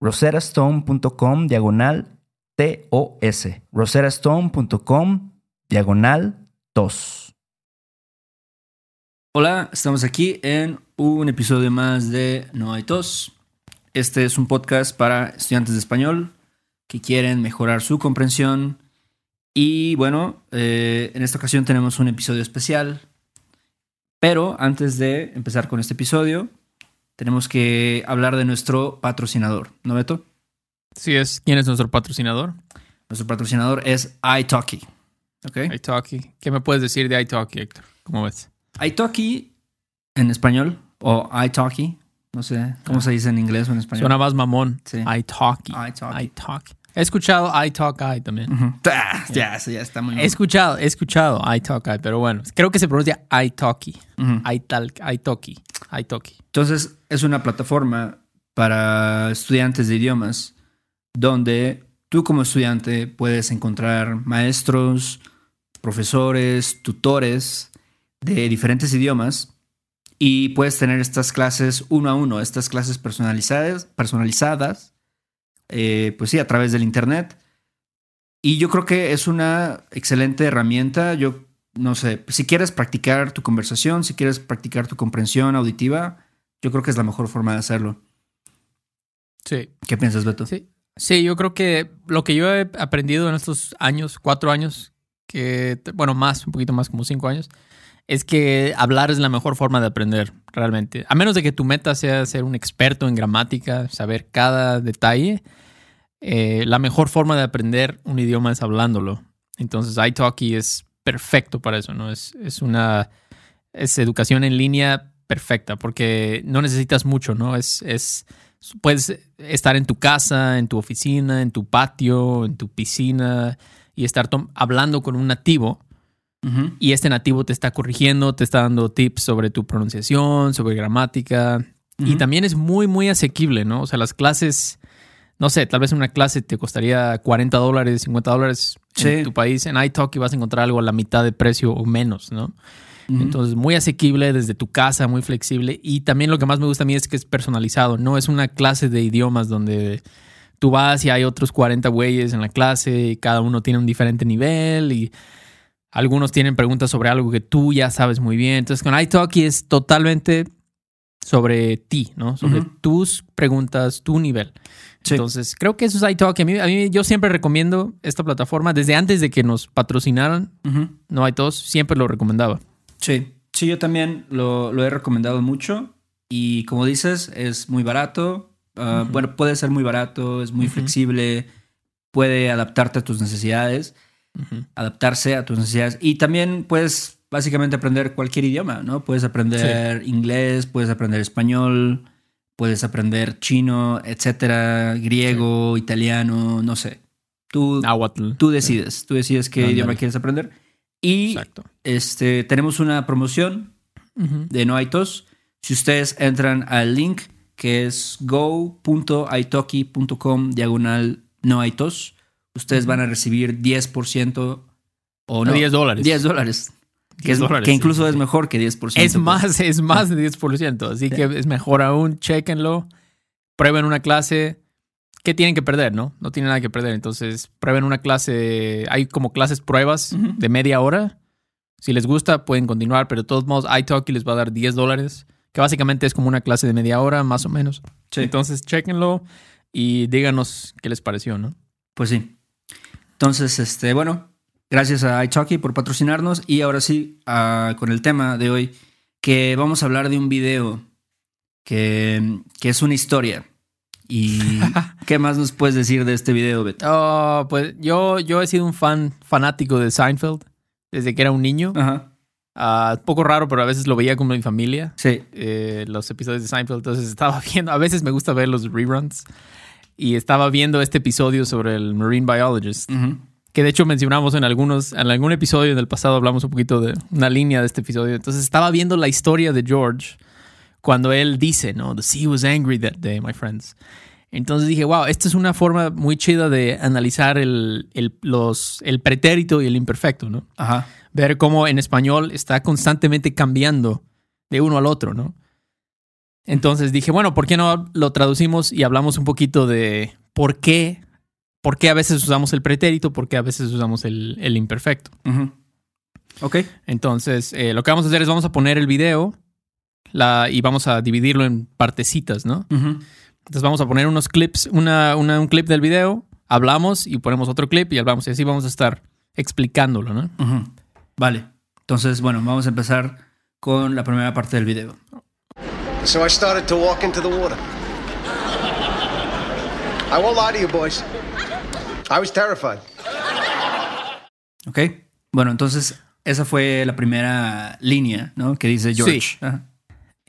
roserastone.com diagonal TOS. roserastone.com diagonal TOS. Hola, estamos aquí en un episodio más de No hay tos. Este es un podcast para estudiantes de español que quieren mejorar su comprensión. Y bueno, eh, en esta ocasión tenemos un episodio especial. Pero antes de empezar con este episodio, tenemos que hablar de nuestro patrocinador, ¿no, Beto? Sí es. ¿Quién es nuestro patrocinador? Nuestro patrocinador es iTalki. ¿Ok? iTalki. ¿Qué me puedes decir de iTalki, Héctor? ¿Cómo ves? iTalki en español o iTalki, no sé cómo se dice en inglés o en español. Suena más mamón. Sí. iTalki. iTalki. iTalki. He escuchado iTalki también. Ujú. Ah, Ya, eso ya está muy He mal. escuchado, he escuchado iTalki, pero bueno, creo que se pronuncia iTalki. Ujú. iTalki, iTalki, iTalki. Entonces, es una plataforma para estudiantes de idiomas donde tú como estudiante puedes encontrar maestros, profesores, tutores de diferentes idiomas y puedes tener estas clases uno a uno, estas clases personalizadas, personalizadas, eh, pues sí, a través del internet. Y yo creo que es una excelente herramienta. Yo no sé, si quieres practicar tu conversación, si quieres practicar tu comprensión auditiva, yo creo que es la mejor forma de hacerlo. Sí. ¿Qué piensas, Beto? Sí. Sí, yo creo que lo que yo he aprendido en estos años, cuatro años, que, bueno, más, un poquito más, como cinco años, es que hablar es la mejor forma de aprender, realmente. A menos de que tu meta sea ser un experto en gramática, saber cada detalle, eh, la mejor forma de aprender un idioma es hablándolo. Entonces, iTalki es perfecto para eso, ¿no? Es, es una es educación en línea perfecta, porque no necesitas mucho, ¿no? Es, es puedes estar en tu casa, en tu oficina, en tu patio, en tu piscina y estar hablando con un nativo Y este nativo te está corrigiendo, te está dando tips sobre tu pronunciación, sobre gramática y también es muy, muy asequible, ¿no? O sea, las clases, no sé, tal vez una clase te costaría 40 dólares, 50 dólares Sí. en tu país. En iTalki vas a encontrar algo a la mitad de precio o menos, ¿no? Entonces, muy asequible desde tu casa, muy flexible. Y también lo que más me gusta a mí es que es personalizado. No es una clase de idiomas donde tú vas y hay otros 40 güeyes en la clase y cada uno tiene un diferente nivel y algunos tienen preguntas sobre algo que tú ya sabes muy bien. Entonces, con iTalki es totalmente sobre ti, ¿no? Sobre tus preguntas, tu nivel. Sí. Entonces, creo que eso es iTalki. A mí, a mí, yo siempre recomiendo esta plataforma. Desde antes de que nos patrocinaran, no hay todos, siempre lo recomendaba. Sí, sí, yo también lo, lo he recomendado mucho y como dices, es muy barato. Ah, Bueno, puede ser muy barato, es muy flexible, puede adaptarte a tus necesidades. Adaptarse a tus necesidades. Y también puedes básicamente aprender cualquier idioma, ¿no? Puedes aprender inglés, puedes aprender español, puedes aprender chino, etcétera, griego, italiano, no sé. Tú, tú decides, tú decides qué idioma quieres aprender. Y Exacto. este, tenemos una promoción de Noitos. Si ustedes entran al link que es go.italki.com diagonal Noitos, ustedes van a recibir 10% o no. 10 dólares. 10 dólares. Que, 10 es- dólares, que incluso sí, es mejor que 10%. Es pues. más, es más de 10%. Así que es mejor aún, chequenlo. Prueben una clase. ¿Qué tienen que perder, no? No tienen nada que perder. Entonces, prueben una clase. Hay como clases pruebas de media hora. Si les gusta, pueden continuar, pero de todos modos, iTalki les va a dar 10 dólares, que básicamente es como una clase de media hora, más o menos. Sí. Entonces, chequenlo y díganos qué les pareció, ¿no? Pues sí. Entonces, este, bueno, gracias a iTalki por patrocinarnos. Y ahora sí, ah, con el tema de hoy, que vamos a hablar de un video que, que es una historia. ¿Y qué más nos puedes decir de este video, Beto? Oh, pues yo, yo he sido un fan fanático de Seinfeld desde que era un niño. Ajá. Ah, poco raro, pero a veces lo veía con mi familia. Sí. eh, los episodios de Seinfeld. Entonces estaba viendo, a veces me gusta ver los reruns. Y estaba viendo este episodio sobre el Marine Biologist, que de hecho mencionamos en algunos, en algún episodio del pasado hablamos un poquito de una línea de este episodio. Entonces estaba viendo la historia de George cuando él dice, no, the sea was angry that day, my friends. Entonces dije, wow, esta es una forma muy chida de analizar el, el, los, el pretérito y el imperfecto, ¿no? Ajá. ver cómo en español está constantemente cambiando de uno al otro, ¿no? Entonces dije, bueno, ¿por qué no lo traducimos y hablamos un poquito de por qué, por qué a veces usamos el pretérito, por qué a veces usamos el, el imperfecto? Ujú. Ok. Entonces, eh, lo que vamos a hacer es vamos a poner el video la, y vamos a dividirlo en partecitas, ¿no? Entonces vamos a poner unos clips, una, una- un clip del video, hablamos y ponemos otro clip y hablamos y así vamos a estar explicándolo, ¿no? Vale. Entonces, bueno, vamos a empezar con la primera parte del video. So I started to walk into the water. I won't lie to you, boys. I was terrified. Ok. Bueno, entonces, esa fue la primera línea, ¿no? Que dice George. Sí. Ajá.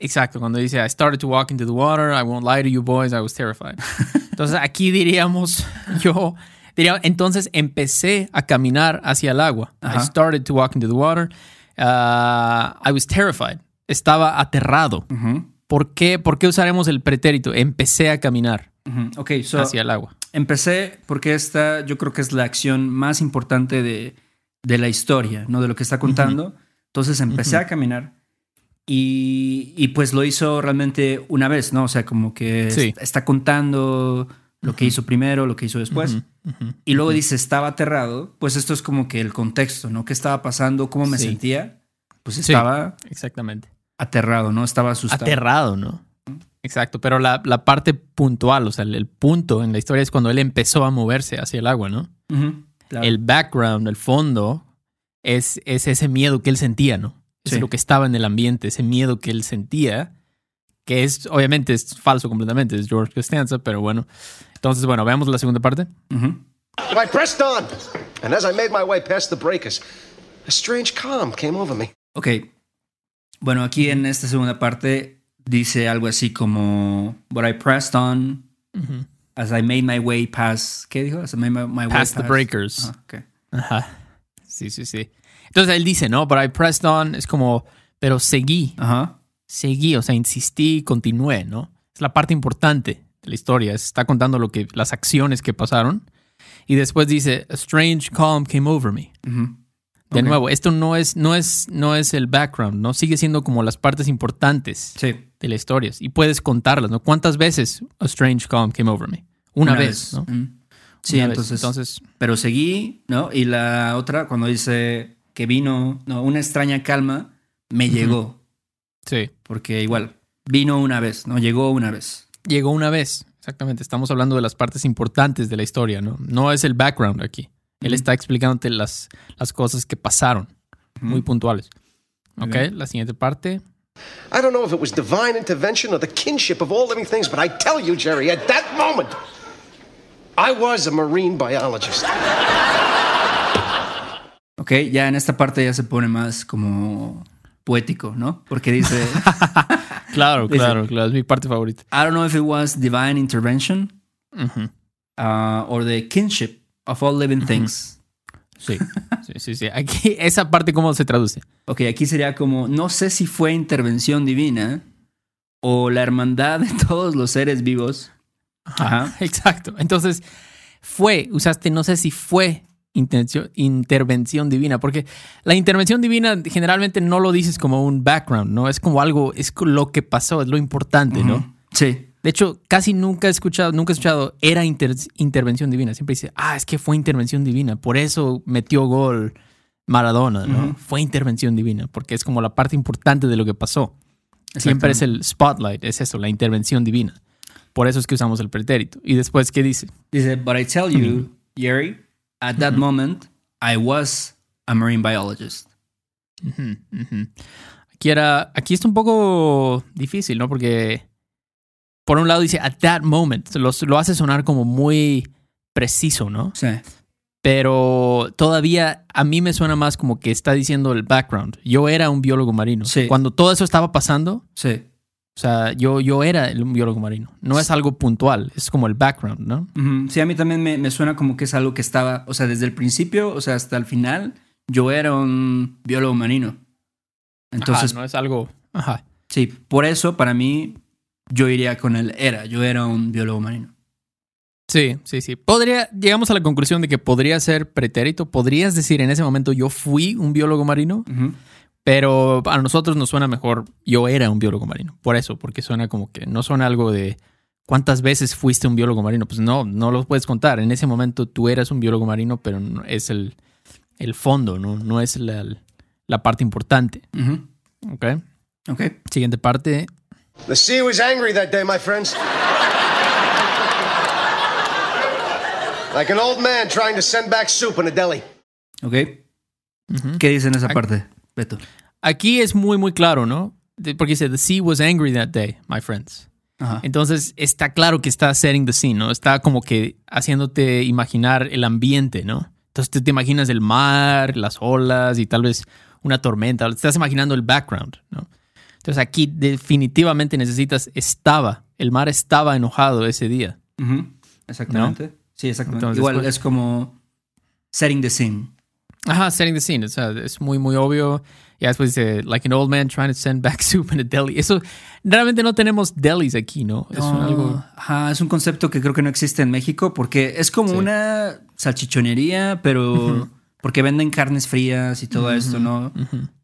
Exacto, cuando dice I started to walk into the water, I won't lie to you boys, I was terrified. Entonces aquí diríamos, yo diría, entonces empecé a caminar hacia el agua. I started to walk into the water. Uh, I was terrified. Estaba aterrado. Ujú. ¿Por qué, ¿Por qué usaremos el pretérito? Empecé a caminar Ujú. Ok, so, hacia el agua. empecé porque esta yo creo que es la acción más importante de, de la historia, ¿no? De lo que está contando. Entonces empecé a caminar y, y pues lo hizo realmente una vez, ¿no? O sea, como que Sí. est- está contando lo que hizo primero, lo que hizo después. Y luego dice, estaba aterrado. Pues esto es como que el contexto, ¿no? ¿Qué estaba pasando? ¿Cómo me Sí. sentía? Pues Sí. estaba Exactamente. Aterrado, ¿no? Estaba asustado. Aterrado, ¿no? Exacto, pero la, la parte puntual, o sea, el, el punto en la historia es cuando él empezó a moverse hacia el agua, ¿no? Ujú, claro. El background, el fondo, es, es ese miedo que él sentía, ¿no? Es Sí. lo que estaba en el ambiente, ese miedo que él sentía, que es, obviamente, es falso completamente, es George Costanza, pero bueno. Entonces, bueno, veamos la segunda parte. Ujú. I pressed on, and as I made my way past the breakers, a strange calm came over me. Ok. Bueno, aquí en esta segunda parte dice algo así como, But I pressed on as I made my way past. ¿Qué dijo? As I made my, my way Past the breakers. Ajá, ok. Ajá. Sí, sí, sí. Entonces él dice, ¿no? But I pressed on, es como, pero seguí, Ajá. seguí, o sea, insistí, continué, ¿no? Es la parte importante de la historia, está contando lo que, las acciones que pasaron. Y después dice, a strange calm came over me. Ujú. De nuevo, esto no es, no, es, no es el background, ¿no? Sigue siendo como las partes importantes Sí. de la historia. Y puedes contarlas, ¿no? ¿Cuántas veces a strange calm came over me? Una, vez, ¿no? Mm. Sí, Una vez. entonces, Entonces, Pero seguí, ¿no? Y la otra, cuando dice que vino, no, una extraña calma, me llegó. sí. Porque igual, vino una vez, ¿no? Llegó una vez. Llegó una vez, exactamente. Estamos hablando de las partes importantes de la historia, ¿no? No es el background aquí. Él está explicándote las, las cosas que pasaron, muy puntuales. Ok, la siguiente parte. I don't know if it was divine intervention or the kinship of all living things, but I tell you, Jerry, at that moment, I was a marine biologist. Ok, ya en esta parte ya se pone más como poético, ¿no? Porque dice, Claro, Dice- claro, claro. Es mi parte favorita. I don't know if it was divine intervention Ujú. uh, or the kinship of all living things. Sí, sí, sí, sí. Aquí, esa parte, ¿cómo se traduce? Ok, aquí sería como, no sé si fue intervención divina o la hermandad de todos los seres vivos. Ajá. Exacto. Entonces, fue, usaste, no sé si fue intencio- intervención divina, porque la intervención divina generalmente no lo dices como un background, ¿no? Es como algo, es lo que pasó, es lo importante, ¿no? Sí, De hecho, casi nunca he escuchado, nunca he escuchado, era inter- intervención divina. Siempre dice, ah, es que fue intervención divina, por eso metió gol Maradona, ¿no? Fue intervención divina, porque es como la parte importante de lo que pasó. Siempre es el spotlight, es eso, la intervención divina. Por eso es que usamos el pretérito. Y después, ¿qué dice? Dice, but I tell you, Jerry, at that moment, I was a marine biologist. Aquí era, aquí está un poco difícil, ¿no? Porque por un lado dice at that moment, lo, lo hace sonar como muy preciso, ¿no? Sí, Pero todavía a mí me suena más como que está diciendo el background. Yo era un biólogo marino. Sí. Cuando todo eso estaba pasando, sí. o sea, yo, yo era un biólogo marino. No es algo puntual, es como el background, ¿no? Ujú. Sí, a mí también me, me suena como que es algo que estaba, o sea, desde el principio, o sea, hasta el final, yo era un biólogo marino. Entonces, Ajá, no es algo. Ajá. sí, por eso para mí, yo iría con el era, yo era un biólogo marino. Sí, sí, sí. Podría, llegamos a la conclusión de que podría ser pretérito. Podrías decir en ese momento yo fui un biólogo marino, pero a nosotros nos suena mejor yo era un biólogo marino. Por eso, porque suena como que no suena algo de cuántas veces fuiste un biólogo marino. Pues no, no lo puedes contar. En ese momento tú eras un biólogo marino, pero no- es el, el fondo, ¿no? No es la, la parte importante. Ok. Siguiente parte. The sea was angry that day, my friends. like an old man trying to send back soup in a deli. Ok. ¿Qué dice en esa Aquí- parte, Beto? Aquí es muy, muy claro, ¿no? Porque dice, the sea was angry that day, my friends. Ajá. Entonces está claro que está setting the scene, ¿no? Está como que haciéndote imaginar el ambiente, ¿no? Entonces tú te imaginas el mar, las olas y tal vez una tormenta. Estás imaginando el background, ¿no? Entonces aquí definitivamente necesitas estaba. El mar estaba enojado ese día. Exactamente. Sí, exactamente. Entonces, Igual pues- es como setting the scene. Ajá, setting the scene. O sea, es muy, muy obvio. Y después dice, like an old man trying to send back soup in a deli. Eso, realmente no tenemos delis aquí, ¿no? Es un algo... ajá, es un concepto que creo que no existe en México porque es como Sí. una salchichonería, pero porque venden carnes frías y todo esto, ¿no?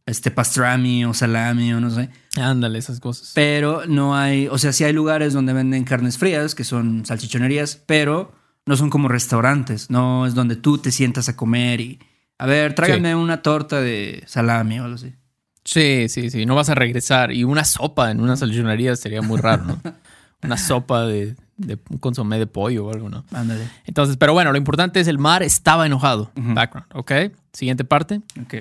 Este pastrami o salami o no sé. Ándale, esas cosas. Pero no hay, o sea, sí hay lugares donde venden carnes frías que son salchichonerías, pero no son como restaurantes, no es donde tú te sientas a comer y a ver, tráigame una torta de salami o algo así. Sí, sí, sí. No vas a regresar. Y una sopa en una salchichonería sería muy raro, ¿no? Una sopa de, de un consomé de pollo o algo, ¿no? Ándale. Entonces, pero bueno, lo importante es el mar estaba enojado. Background, ¿ok? Siguiente parte. Ok.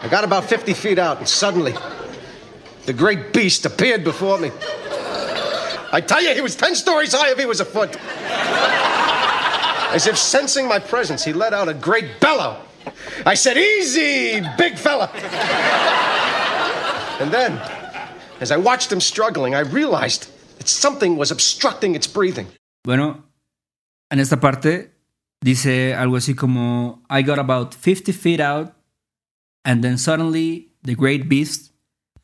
I got about 50 feet out, and suddenly, the great beast appeared before me. I tell you, he was 10 stories high if he was a foot. As if sensing my presence, he let out a great bellow. I said, Easy, big fella. and then, as I watched him struggling, I realized that something was obstructing its breathing. Bueno, en esta parte dice algo así como I got about 50 feet out and then suddenly the great beast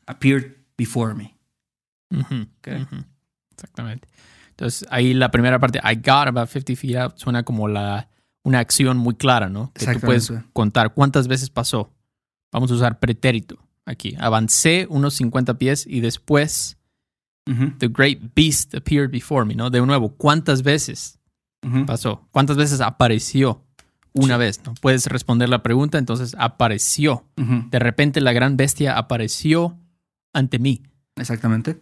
appeared before me. Okay. Exactamente. Entonces, ahí la primera parte, I got about 50 feet out, suena como la, una acción muy clara, ¿no? Que tú puedes contar cuántas veces pasó. Vamos a usar pretérito aquí. Avancé unos 50 pies y después The Great Beast appeared before me, ¿no? De nuevo, ¿cuántas veces pasó? ¿Cuántas veces apareció? Una vez, ¿no? Puedes responder la pregunta, entonces apareció. De repente la gran bestia apareció ante mí. Exactamente.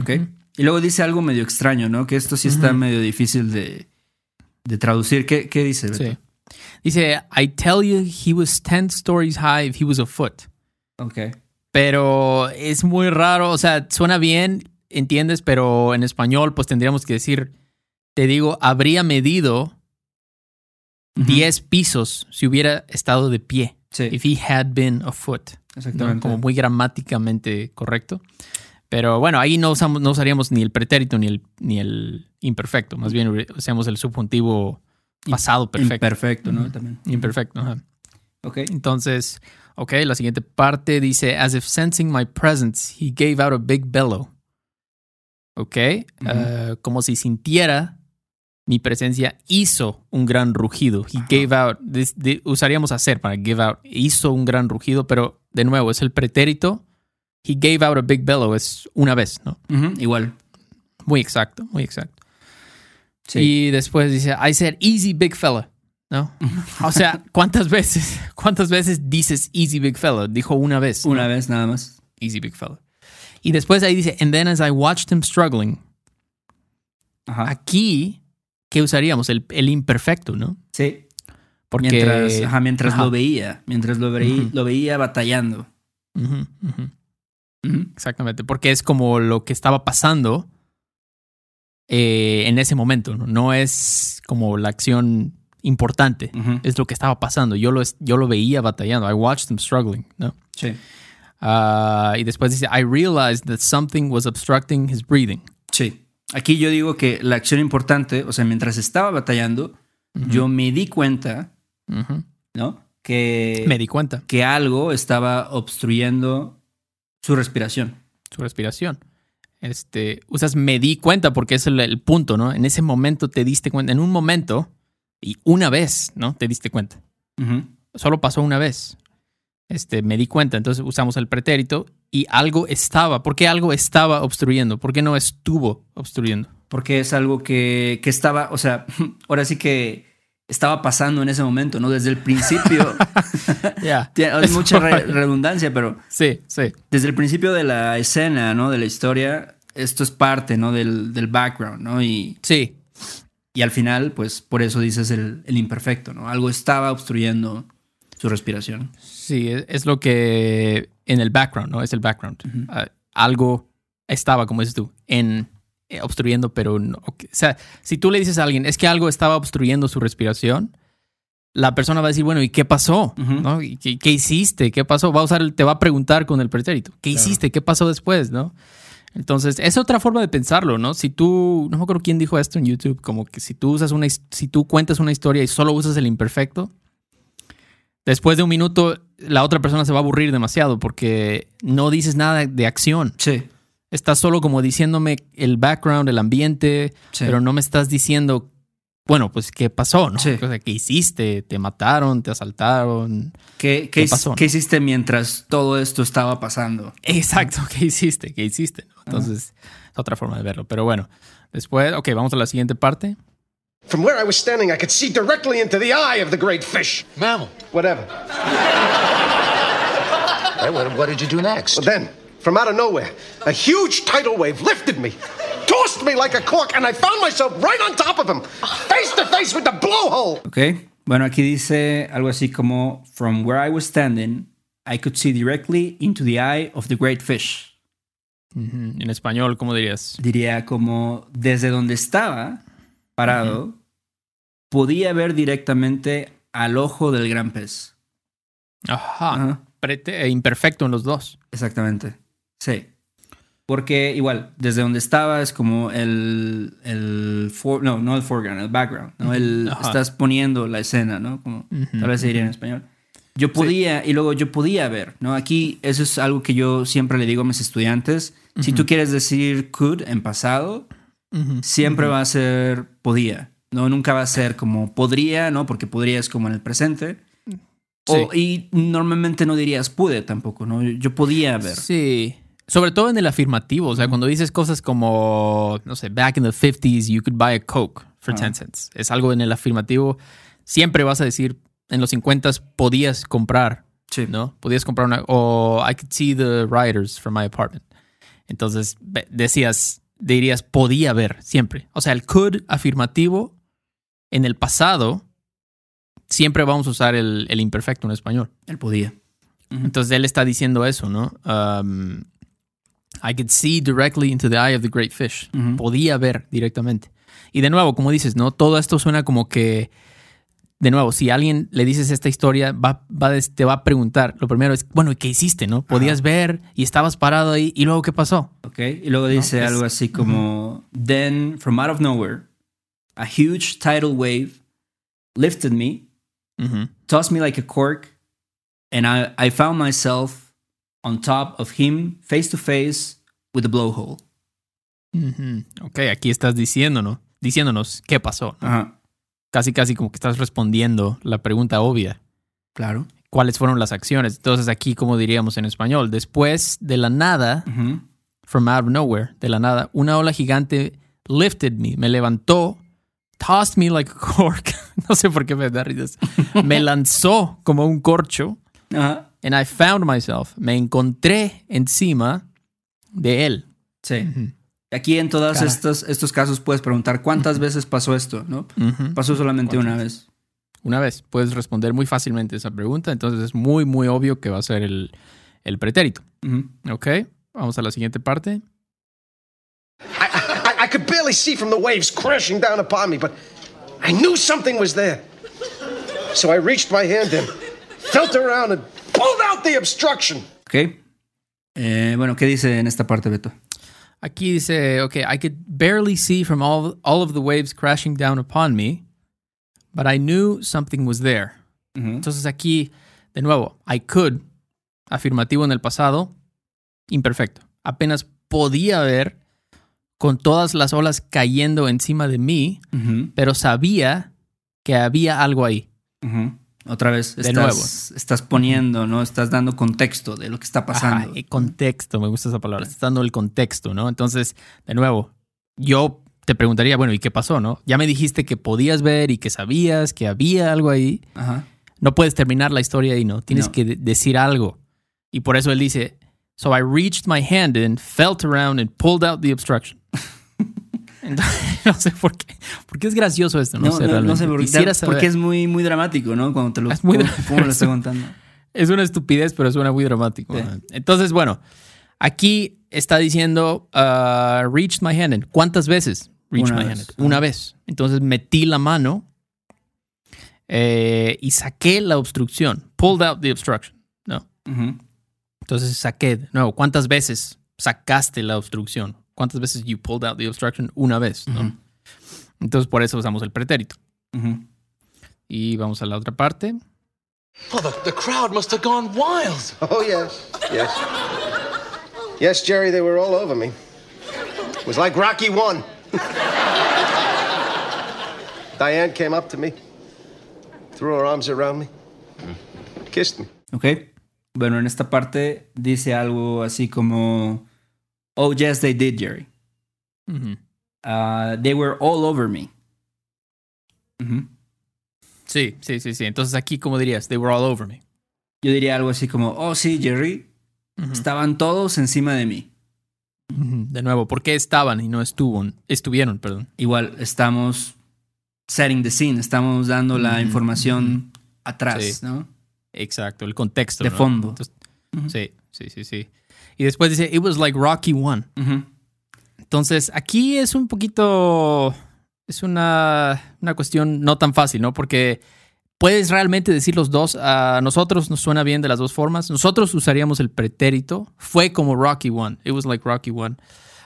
Ok. Y luego dice algo medio extraño, ¿no? Que esto sí está medio difícil de, de traducir. ¿Qué, qué dice? Beto? Sí. Dice, I tell you, he was 10 stories high if he was a foot. Ok. Pero es muy raro, o sea, suena bien, entiendes, pero en español pues tendríamos que decir, te digo, habría medido Ujú. 10 pisos si hubiera estado de pie. Sí, If he had been afoot. ¿no? exactamente. Como muy gramáticamente correcto. Pero bueno, ahí no, usamos, no usaríamos ni el pretérito ni el, ni el imperfecto. Más bien usamos el subjuntivo pasado perfecto. Imperfecto, ¿no? También. Imperfecto. ajá. Ok. Entonces, ok, la siguiente parte dice, as if sensing my presence, he gave out a big bellow. Ok, eh, como si sintiera mi presencia, hizo un gran rugido. He gave out, de- usaríamos hacer para give out, hizo un gran rugido, pero de nuevo, es el pretérito. He gave out a big bellow, es una vez, ¿no? Igual. Muy exacto, muy exacto. Sí. Y después dice, I said, easy big fella. ¿No? O sea, ¿cuántas veces, cuántas veces dices easy big fella? Dijo una vez. ¿no? Una vez nada más. Easy big fella. Y después ahí dice, and then as I watched him struggling. Ajá. Aquí, ¿qué usaríamos? El, el imperfecto, ¿no? Sí. Porque... Mientras, ajá, mientras Ajá. lo veía. Mientras lo, veía, lo veía batallando. Exactamente, porque es como lo que estaba pasando eh, en ese momento, ¿no? No es como la acción importante, es lo que estaba pasando. Yo lo, yo lo veía batallando. I watched him struggling, ¿no? Sí. Ah, y después dice, I realized that something was obstructing his breathing. Sí. Aquí yo digo que la acción importante, o sea, mientras estaba batallando, yo me di cuenta. ¿no? Que, Me di cuenta, que algo estaba obstruyendo su respiración. su respiración. Este, usas me di cuenta porque es el, el punto, ¿no? En ese momento te diste cuenta, en un momento y una vez, ¿no? Te diste cuenta. Solo pasó una vez. Este, me di cuenta, entonces usamos el pretérito y algo estaba. ¿Por qué algo estaba obstruyendo? ¿Por qué no estuvo obstruyendo? Porque es algo que, que estaba, o sea, ahora sí que estaba pasando en ese momento, ¿no? Desde el principio. Ya. Hay mucha re- redundancia, pero Sí, sí. desde el principio de la escena, ¿no? De la historia, esto es parte, ¿no? Del, del background, ¿no? Y, Sí, y al final, pues por eso dices el, el imperfecto, ¿no? Algo estaba obstruyendo su respiración. sí, es, es lo que en el background, ¿no? Es el background. Ah, algo estaba, como dices tú, en eh, obstruyendo, pero no. O sea, si tú le dices a alguien, es que algo estaba obstruyendo su respiración, la persona va a decir, bueno, ¿y qué pasó? Ujú. ¿No? ¿Y qué, qué hiciste? ¿Qué pasó? Va a usar, el- te va a preguntar con el pretérito. ¿Qué Claro. hiciste? ¿Qué pasó después? ¿No? Entonces, es otra forma de pensarlo, ¿no? Si tú, no me acuerdo quién dijo esto en YouTube, como que si tú usas una, si tú cuentas una historia y solo usas el imperfecto, después de un minuto la otra persona se va a aburrir demasiado porque no dices nada de, acción. Sí. Estás solo como diciéndome el background, el ambiente, Sí. pero no me estás diciendo, bueno, pues qué pasó, ¿no? Sí. O sea, ¿Qué hiciste? ¿Te mataron? ¿Te asaltaron? ¿Qué, qué, ¿Qué his- pasó, no? qué hiciste mientras todo esto estaba pasando? Exacto, ¿qué hiciste? ¿Qué hiciste? ¿no? Entonces, es otra forma de verlo. Pero bueno, después, ok, vamos a la siguiente parte. From where I was standing, I could see directly into the eye of the great fish. Mammal. Whatever. Hey, what, what did you do next? Well, then, from out of nowhere, a huge tidal wave lifted me, tossed me like a cork, and I found myself right on top of him, face to face with the blowhole. Okay. Bueno, aquí dice algo así como, From where I was standing, I could see directly into the eye of the great fish. Ujú, En español, ¿cómo dirías? Diría como, desde donde estaba parado, podía ver directamente al ojo del gran pez. Ajá. Ajá. Prete- eh, imperfecto en los dos. Exactamente. Sí. Porque igual, desde donde estaba es como el, el for- no, no el foreground, el background, ¿no? El, Ajá. estás poniendo la escena, ¿no? Como Ujú, tal vez se diría en español. Yo podía, y luego yo podía ver, ¿no? Aquí eso es algo que yo siempre le digo a mis estudiantes. Si tú quieres decir could en pasado, Siempre va a ser podía, ¿no? Nunca va a ser como podría, ¿no? Porque podría es como en el presente. O- y normalmente no dirías pude tampoco, ¿no? Yo podía ver. Sí. Sobre todo en el afirmativo. O sea, cuando dices cosas como, no sé, back in the 50s, you could buy a Coke for 10 cents. Es algo en el afirmativo. Siempre vas a decir, en los 50s podías comprar, Sí. ¿no? Podías comprar una, o I could see the riders from my apartment. Entonces, decías, dirías, podía ver, siempre. O sea, el could afirmativo en el pasado, siempre vamos a usar el, el imperfecto en español. Él podía. Entonces él está diciendo eso, ¿no? Um, I could see directly into the eye of the great fish. Podía ver directamente. Y de nuevo, como dices, ¿no? Todo esto suena como que de nuevo, si alguien le dices esta historia, va, va, te va a preguntar. Lo primero es, bueno, ¿y qué hiciste, no? Podías ver y estabas parado ahí, y luego, ¿qué pasó? ¿Ok? Y luego dice es- algo así como, Then, from out of nowhere, a huge tidal wave lifted me, tossed me like a cork, and I, I found myself on top of him, face to face, with a blowhole. Ujú. Ok, aquí estás diciéndonos, diciéndonos qué pasó. ¿no? Ajá. Casi, casi como que estás respondiendo la pregunta obvia. Claro. ¿Cuáles fueron las acciones? Entonces aquí, como diríamos en español, después de la nada. From out of nowhere, de la nada, una ola gigante lifted me, me levantó, tossed me like a cork. no sé por qué me da risas. Me lanzó como un corcho, Ajá. and I found myself. Me encontré encima de él. Sí. Aquí en todos estos, estos casos puedes preguntar cuántas veces pasó esto, ¿no? Pasó solamente una vez. Una vez puedes responder muy fácilmente esa pregunta, entonces es muy, muy obvio que va a ser el, el pretérito. ¿Ok? Vamos a la siguiente parte. I, I, I could barely see from the waves crashing down upon me, but I knew something was there. So I reached my hand in, felt around, and pulled out the obstruction. Ok. Eh, bueno, ¿qué dice en esta parte, Beto? Aquí dice, ok, I could barely see from all, all of the waves crashing down upon me, but I knew something was there. Entonces aquí, de nuevo, I could, afirmativo en el pasado, imperfecto. Apenas podía ver con todas las olas cayendo encima de mí, pero sabía que había algo ahí. Otra vez, De estás, nuevo. estás poniendo, ¿no? Estás dando contexto de lo que está pasando. Ajá, contexto, me gusta esa palabra. Estás dando el contexto, ¿no? Entonces, de nuevo, yo te preguntaría, bueno, ¿y qué pasó, no? Ya me dijiste que podías ver y que sabías que había algo ahí. Ajá. No puedes terminar la historia ahí, ¿no? Tienes No. que de- decir algo. Y por eso él dice, so I reached my hand in, felt around and pulled out the obstruction. Entonces, no sé por qué. ¿Por qué es gracioso esto? No, No, sé no, no sé por qué. Quisiera saber. Porque es muy, muy dramático, ¿no? Cuando te lo, Es muy cómo- dra- cómo lo estoy contando. Es una estupidez, pero suena muy dramático. Entonces, bueno, aquí está diciendo uh, reached my hand. in. ¿Cuántas veces? Reached Una my vez. hand. in? Una vez. Entonces metí la mano eh, y saqué la obstrucción. Pulled out the obstruction. ¿no? Ujú. Entonces saqué, de nuevo, ¿cuántas veces sacaste la obstrucción? ¿Cuántas veces you pulled out the obstruction? Una vez, ¿no? Ujú. Entonces por eso usamos el pretérito. Ujú. Y vamos a la otra parte. Oh, the, the crowd must have gone wild. Oh, yes, yes. Yes, Jerry, they were all over me. It was like Rocky One. Diane came up to me, threw her arms around me, kissed me. Ok. Bueno, en esta parte dice algo así como, oh, yes, they did, Jerry. Uh, they were all over me. Sí, sí, sí, sí. Entonces aquí, ¿cómo dirías? They were all over me. Yo diría algo así como, oh, sí, Jerry, estaban todos encima de mí. De nuevo, ¿por qué estaban y no estuvo, estuvieron? Perdón. Igual, estamos setting the scene, estamos dando la información atrás, Sí. ¿no? Exacto, el contexto. De ¿no? fondo. Entonces. Sí, sí, sí, sí. Y después dice, it was like Rocky One. Entonces, aquí es un poquito. Es una, una cuestión no tan fácil, ¿no? Porque puedes realmente decir los dos. A nosotros nos suena bien de las dos formas. Nosotros usaríamos el pretérito. Fue como Rocky One. It was like Rocky One.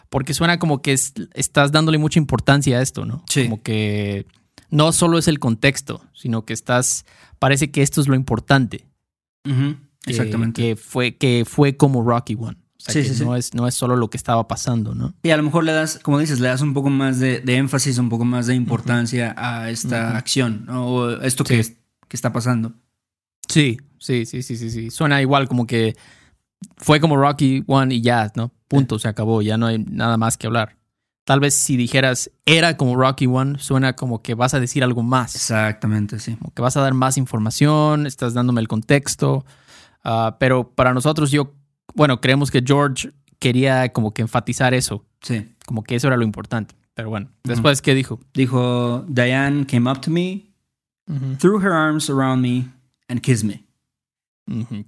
Porque suena como que es- estás dándole mucha importancia a esto, ¿no? Sí. Como que no solo es el contexto, sino que estás. Parece que esto es lo importante. Que- Exactamente. Que fue, que fue como Rocky One. O sea, Sí, que sí, sí. no, Es, no es solo lo que estaba pasando, ¿no? Y a lo mejor le das, como dices, le das un poco más de, de énfasis, un poco más de importancia a esta acción, ¿no? O esto que, Sí. que está pasando. Sí, sí, sí, sí, sí, sí. Suena igual como que fue como Rocky One y ya, ¿no? Punto, se acabó, ya no hay nada más que hablar. Tal vez si dijeras era como Rocky One, suena como que vas a decir algo más, Exactamente, sí. como que vas a dar más información, estás dándome el contexto. Ah, pero para nosotros, yo, bueno, creemos que George quería como que enfatizar eso, Sí. como que eso era lo importante. Pero bueno, después, ¿qué dijo? Dijo, Diane came up to me, threw her arms around me, and kissed me. Ujú.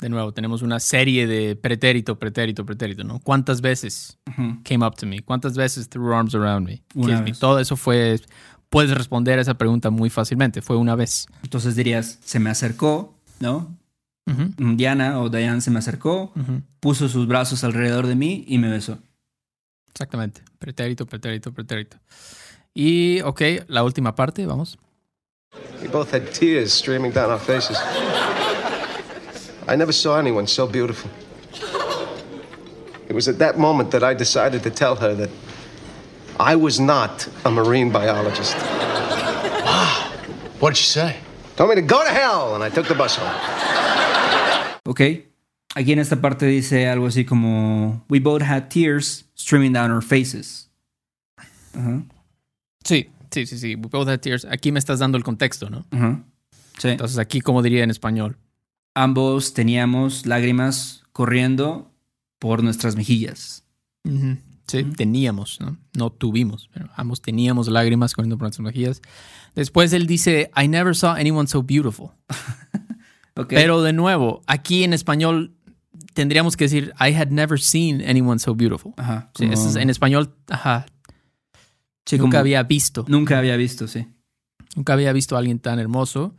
De nuevo, tenemos una serie de pretérito, pretérito, pretérito, ¿no? ¿Cuántas veces Ujú. came up to me? ¿Cuántas veces threw arms around me? Una Kissed me? vez. Todo eso fue puedes responder esa pregunta muy fácilmente. Fue una vez. Entonces dirías, se me acercó, ¿no? Ujú, Diana o Diane se me acercó, ujú. puso sus brazos alrededor de mí y me besó. Exactamente. Pretérito, pretérito, pretérito. Y, ok, la última parte, vamos. We both had tears streaming down our faces. I never saw anyone so beautiful. It was at that moment that I decided to tell her that I was not a marine biologist. Ah, wow. What did she say? Told me to go to hell, and I took the bus home. Ok. Aquí en esta parte dice algo así como: We both had tears streaming down our faces. Ajá. Sí, sí, sí, sí. We both had tears. Aquí me estás dando el contexto, ¿no? Ajá. Sí. Entonces, aquí, como diría en español? Ambos teníamos lágrimas corriendo por nuestras mejillas. Sí, teníamos, ¿no? No tuvimos, pero ambos teníamos lágrimas corriendo por nuestras mejillas. Después él dice, I never saw anyone so beautiful. Pero de nuevo, aquí en español tendríamos que decir, I had never seen anyone so beautiful. Ajá. Sí, como- eso es- en español, ajá, sí, nunca como- había visto. Nunca había visto, sí. Nunca había visto a alguien tan hermoso.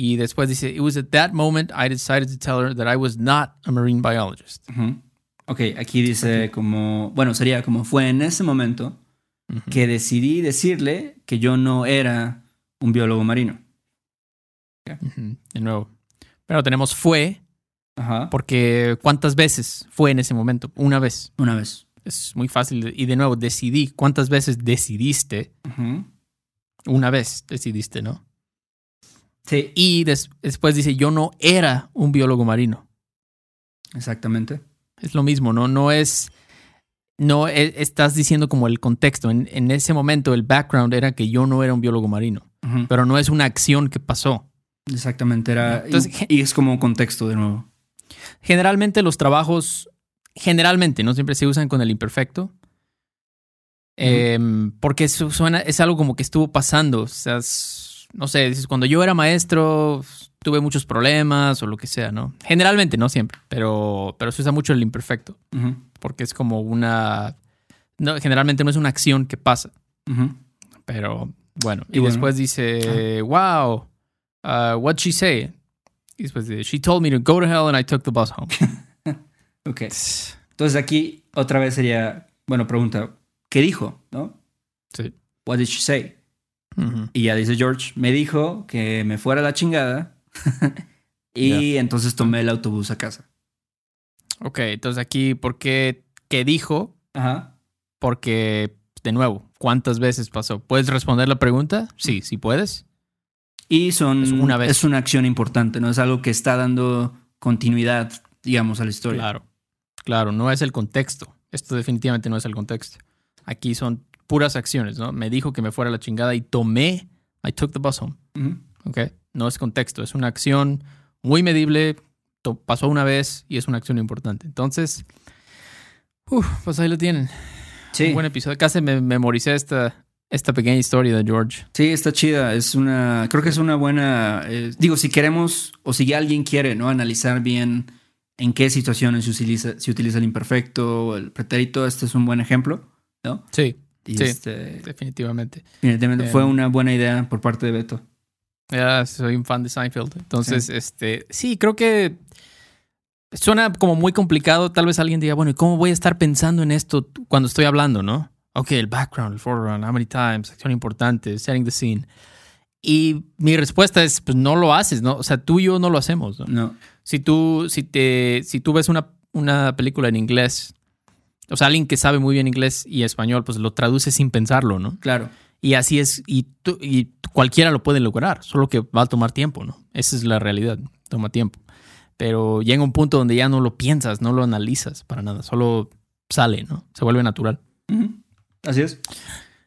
Y después dice, it was at that moment I decided to tell her that I was not a marine biologist. Ujú. Ok, aquí dice como, bueno, sería como fue en ese momento que decidí decirle que yo no era un biólogo marino. De nuevo. Pero tenemos fue, porque ¿cuántas veces fue en ese momento? Una vez. Una vez. Es muy fácil. Y de nuevo, decidí. ¿Cuántas veces decidiste? Una vez decidiste, ¿no? Sí, Y des- después dice, yo no era un biólogo marino. exactamente. Es lo mismo, ¿no? No es... No e- estás diciendo como el contexto. En, en ese momento el background era que yo no era un biólogo marino. Pero no es una acción que pasó. Exactamente, era... Entonces, y, y es como contexto de nuevo. Generalmente los trabajos, generalmente, no siempre se usan con el imperfecto. Em, porque eso suena, es algo como que estuvo pasando. O sea, es- no sé, dices, cuando yo era maestro tuve muchos problemas o lo que sea, ¿no? Generalmente, no siempre, pero, pero se usa mucho el imperfecto. Porque es como una... No, generalmente no es una acción que pasa. Pero bueno, y, Y bueno. después dice, wow, uh, what'd she say? Y después dice, she told me to go to hell and I took the bus home. Ok. Entonces aquí otra vez sería, bueno, pregunta, ¿qué dijo? ¿No? Sí. What did she say? Y ya dice George, me dijo que me fuera a la chingada y entonces tomé el autobús a casa. Ok, entonces aquí, ¿por qué? ¿Qué dijo? Ajá. Porque, de nuevo, ¿cuántas veces pasó? ¿Puedes responder la pregunta? Sí, sí puedes. Y son Es una vez. es una acción importante, ¿no? Es algo que está dando continuidad, digamos, a la historia. Claro, claro, no es el contexto. Esto definitivamente no es el contexto. Aquí son puras acciones, ¿no? Me dijo que me fuera a la chingada y tomé, I took the bus home. Ujú. ¿ok? No es contexto, es una acción muy medible, pasó una vez y es una acción importante. Entonces, uf, pues ahí lo tienen. Sí. Un buen episodio. Casi me memoricé esta, esta pequeña historia de George. Sí, está chida. Es una. Creo que es una buena. eh, digo, si queremos o si alguien quiere, ¿no? Analizar bien en qué situaciones se utiliza, se utiliza el imperfecto o el pretérito, este es un buen ejemplo, ¿no? Sí, Y Sí. este, definitivamente. definitivamente Em. fue una buena idea por parte de Beto. Ya soy un fan de Seinfeld. Entonces, este, sí, creo que suena como muy complicado. Tal vez alguien diga, bueno, ¿y cómo voy a estar pensando en esto cuando estoy hablando, no? Ok, el background, el foreground, how many times, acción importante, setting the scene. Y mi respuesta es, pues no lo haces, ¿no? O sea, tú y yo no lo hacemos, ¿no? No. Si tú, si te, si tú ves una, una película en inglés, o sea, alguien que sabe muy bien inglés y español, pues lo traduce sin pensarlo, ¿no? Claro. Y así es, y, tú- y cualquiera lo puede lograr, solo que va a tomar tiempo, ¿no? Esa es la realidad, toma tiempo. Pero llega un punto donde ya no lo piensas, no lo analizas para nada, solo sale, ¿no? Se vuelve natural. Así es.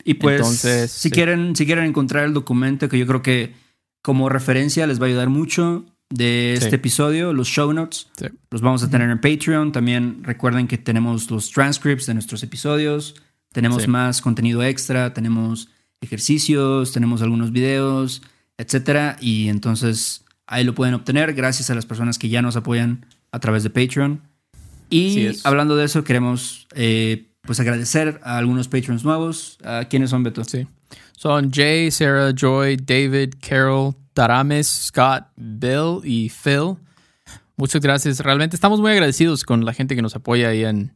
Y pues, Entonces, si, sí. quieren, si quieren encontrar el documento, que yo creo que como referencia les va a ayudar mucho de Sí. este episodio, los show notes, Sí. los vamos a tener en Patreon. También recuerden que tenemos los transcripts de nuestros episodios, tenemos Sí. más contenido extra, tenemos ejercicios, tenemos algunos videos, etcétera. Y entonces ahí lo pueden obtener gracias a las personas que ya nos apoyan a través de Patreon. Y hablando de eso, queremos eh, pues agradecer a algunos Patreons nuevos. ¿A quiénes son, Beto? Sí. Son Jay, Sarah, Joy, David, Carol, Tarames, Scott, Bill y Phil. Muchas gracias. Realmente estamos muy agradecidos con la gente que nos apoya ahí en,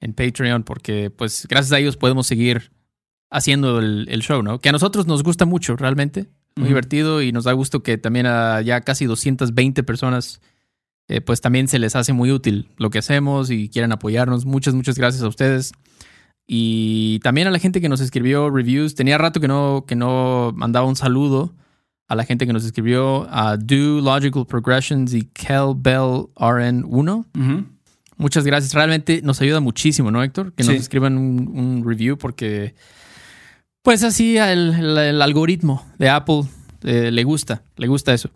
en Patreon porque pues gracias a ellos podemos seguir haciendo el, el show, ¿no? Que a nosotros nos gusta mucho, realmente. Muy divertido y nos da gusto que también a ya casi 220 personas eh, pues también se les hace muy útil lo que hacemos y quieren apoyarnos. Muchas, muchas gracias a ustedes. Y también a la gente que nos escribió reviews. Tenía rato que no, que no mandaba un saludo a la gente que nos escribió a Do Logical Progressions y Kel Bell RN1. Ujú. Muchas gracias. Realmente nos ayuda muchísimo, ¿no, Héctor? Que nos Sí. escriban un, un review porque, pues así, el, el- el algoritmo de Apple eh, le gusta, le gusta eso.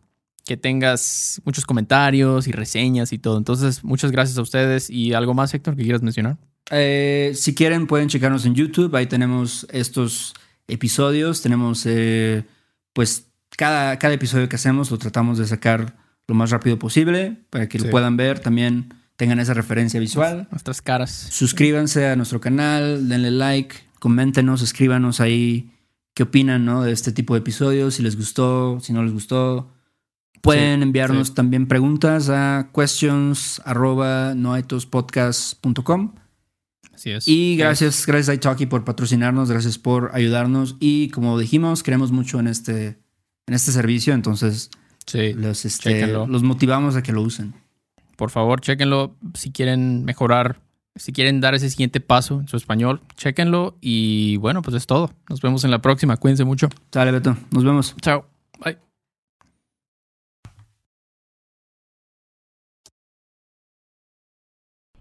Que tengas muchos comentarios y reseñas y todo. Entonces, muchas gracias a ustedes. ¿Y algo más, Héctor, que quieras mencionar? Eh, si quieren, pueden checarnos en YouTube. Ahí tenemos estos episodios. Tenemos, eh, pues, cada, cada episodio que hacemos lo tratamos de sacar lo más rápido posible para que Sí. lo puedan ver. También tengan esa referencia visual. Nuestras caras. Suscríbanse a nuestro canal, denle like, coméntenos, escríbanos ahí qué opinan ¿no? de este tipo de episodios, si les gustó, si no les gustó. Pueden Sí, enviarnos sí. también preguntas a questions arroba noaitospodcast.com. Así es. Y gracias, gracias a Italki por patrocinarnos, gracias por ayudarnos. Y como dijimos, creemos mucho en este, en este servicio, entonces Sí. los, este, los motivamos a que lo usen. Por favor, chéquenlo si quieren mejorar, si quieren dar ese siguiente paso en su español, chéquenlo. Y bueno, pues es todo. Nos vemos en la próxima. Cuídense mucho. Sale, Beto, nos vemos. Chao. Bye.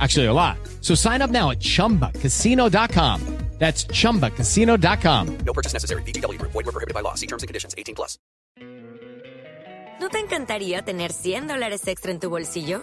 Actually, a lot. So sign up now at chumbacasino.com. That's chumbacasino.com. No purchase necessary. VGW Group. Void were prohibited by law. See terms and conditions. 18 plus. ¿No te encantaría tener 100 dólares extra en tu bolsillo?